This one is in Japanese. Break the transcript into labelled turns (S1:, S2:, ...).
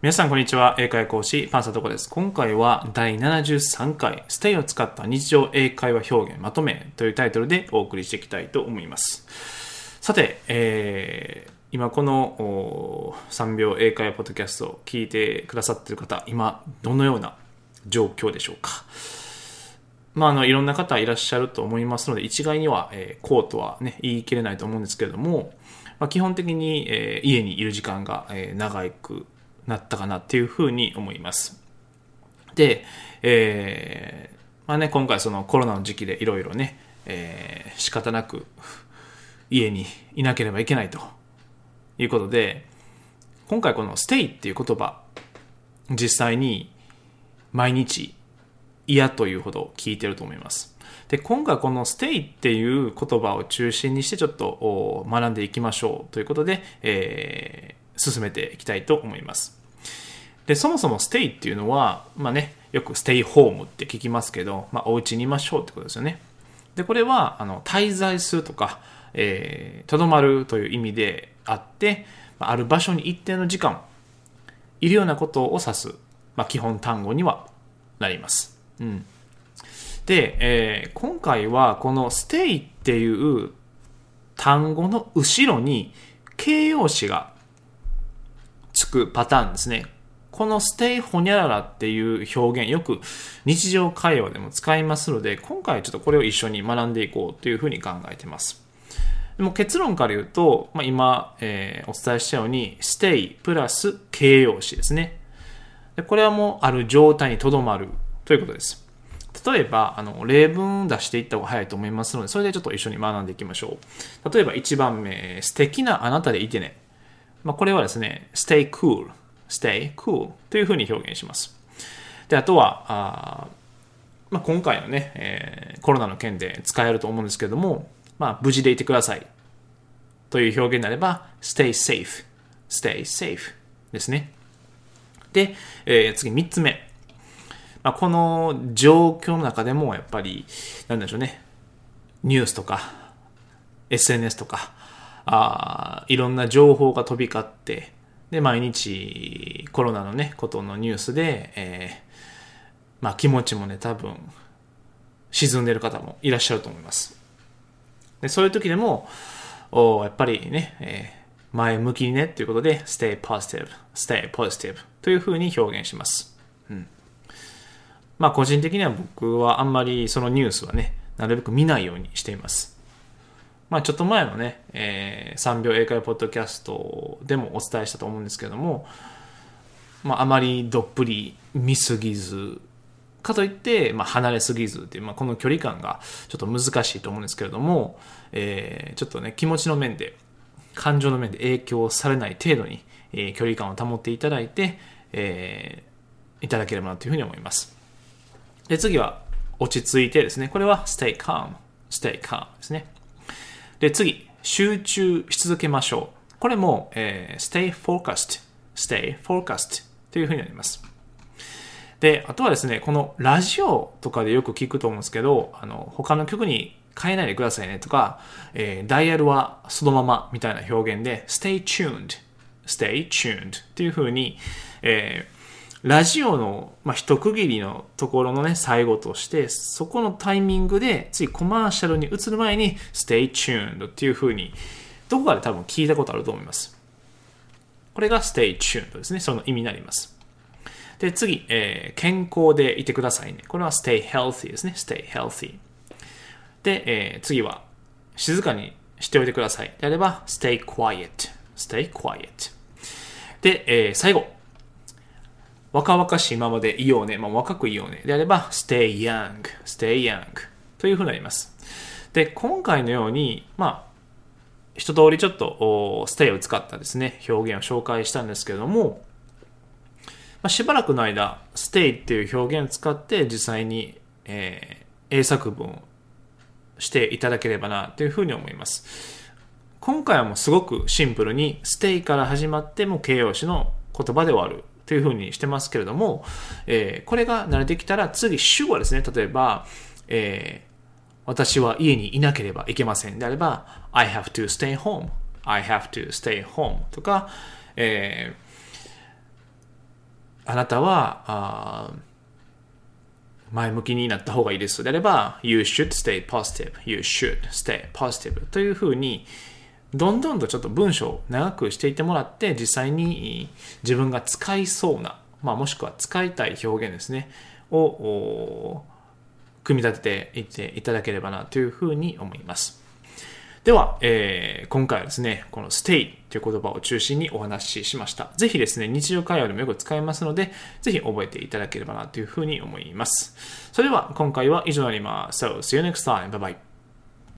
S1: 皆さんこんにちは。英会話講師、パンサトコです。今回は第73回、ステイを使った日常英会話表現まとめというタイトルでお送りしていきたいと思います。さて、えー、今この3秒英会話ポッドキャストを聞いてくださっている方、今どのような状況でしょうか。まあ、あの、いろんな方いらっしゃると思いますので、一概には、えー、こうとはね、言い切れないと思うんですけれども、まあ、基本的に、えー、家にいる時間が、えー、長くなったかなっていうふうに思います。で、えー、まあね、今回そのコロナの時期でいろいろね、えー、仕方なく家にいなければいけないということで、今回この stay っていう言葉、実際に毎日嫌というほど聞いてると思います。で、今回この stay っていう言葉を中心にしてちょっと学んでいきましょうということで、えー、進めていきたいと思います。で、そもそも stay っていうのは、まあね、よく stay home って聞きますけど、まあお家にいましょうってことですよね。で、これは、あの、滞在するとか、えー、とどまるという意味であって、ある場所に一定の時間、いるようなことを指す、まあ基本単語にはなります。うん。で、えー、今回はこの stay っていう単語の後ろに形容詞がつくパターンですね。この stay ほにゃららっていう表現よく日常会話でも使いますので、今回ちょっとこれを一緒に学んでいこうというふうに考えてます。でも結論から言うと、まあ、今、えー、お伝えしたように stay プラス形容詞ですね。でこれはもうある状態にとどまるということです。例えば、あの、例文出していった方が早いと思いますので、それでちょっと一緒に学んでいきましょう。例えば1番目、素敵なあなたでいてね。まあ、これはですね、stay cool, stay cool というふうに表現します。で、あとは、あまあ、今回のね、えー、コロナの件で使えると思うんですけれども、まあ、無事でいてくださいという表現になれば、stay safe, stay safe ですね。で、えー、次3つ目。まあ、この状況の中でもやっぱり、なんでしょうね、ニュースとか、SNS とか、あいろんな情報が飛び交って、で、毎日コロナのね、ことのニュースで、えー、まあ気持ちもね、多分、沈んでる方もいらっしゃると思います。で、そういう時でも、おやっぱりね、えー、前向きにねっていうことで、stay positive, stay positive というふうに表現します。うん。まあ個人的には僕はあんまりそのニュースはね、なるべく見ないようにしています。まあちょっと前のね、えー、3秒英会話ポッドキャストでもお伝えしたと思うんですけども、まああまりどっぷり見すぎず、かといって、まあ、離れすぎずっていう、まあ、この距離感がちょっと難しいと思うんですけれども、えー、ちょっとね、気持ちの面で、感情の面で影響されない程度に、えー、距離感を保っていただいて、えー、いただければなというふうに思います。で、次は、落ち着いてですね。これは stay calm, stay calm ですね。で、次、集中し続けましょう。これも、えー、stay focused, stay focused というふうになります。で、あとはですね、このラジオとかでよく聞くと思うんですけど、あの、他の曲に変えないでくださいねとか、えー、ダイヤルはそのままみたいな表現で、stay tuned, stay tuned っていうふうに、えーラジオの、まあ、一区切りのところのね、最後として、そこのタイミングで、次コマーシャルに移る前に、stay tuned っていう風に、どこかで多分聞いたことあると思います。これが stay tuned ですね。その意味になります。で、次、えー、健康でいてくださいね。これは stay healthy ですね。stay healthy。で、えー、次は、静かにしておいてください。であれば、stay quiet。stay quiet。で、えー、最後。若々しいままでいようね、まあ、若くいようねであれば stay young, stay young というふうになります。で、今回のように、まあ、一通りちょっと stay を使ったですね、表現を紹介したんですけれども、まあ、しばらくの間、stay っていう表現を使って実際に、えー、英作文をしていただければなというふうに思います。今回はもうすごくシンプルに stay から始まっても形容詞の言葉で終わるというふうにしてますけれども、えー、これが慣れてきたら次主語ですね、例えば、えー、私は家にいなければいけません。であれば、I have to stay home, I have to stay home とか、えーあなたは、あ前向きになった方がいいです。であれば、You should stay positive, you should stay positive というふうに、どんどんとちょっと文章を長くしていってもらって、実際に自分が使いそうな、まあ、もしくは使いたい表現ですね、を組み立てていっていただければなというふうに思います。では、えー、今回はですね、この stay という言葉を中心にお話ししました。ぜひですね、日常会話でもよく使えますので、ぜひ覚えていただければなというふうに思います。それでは、今回は以上になります。So, see you next time. Bye bye.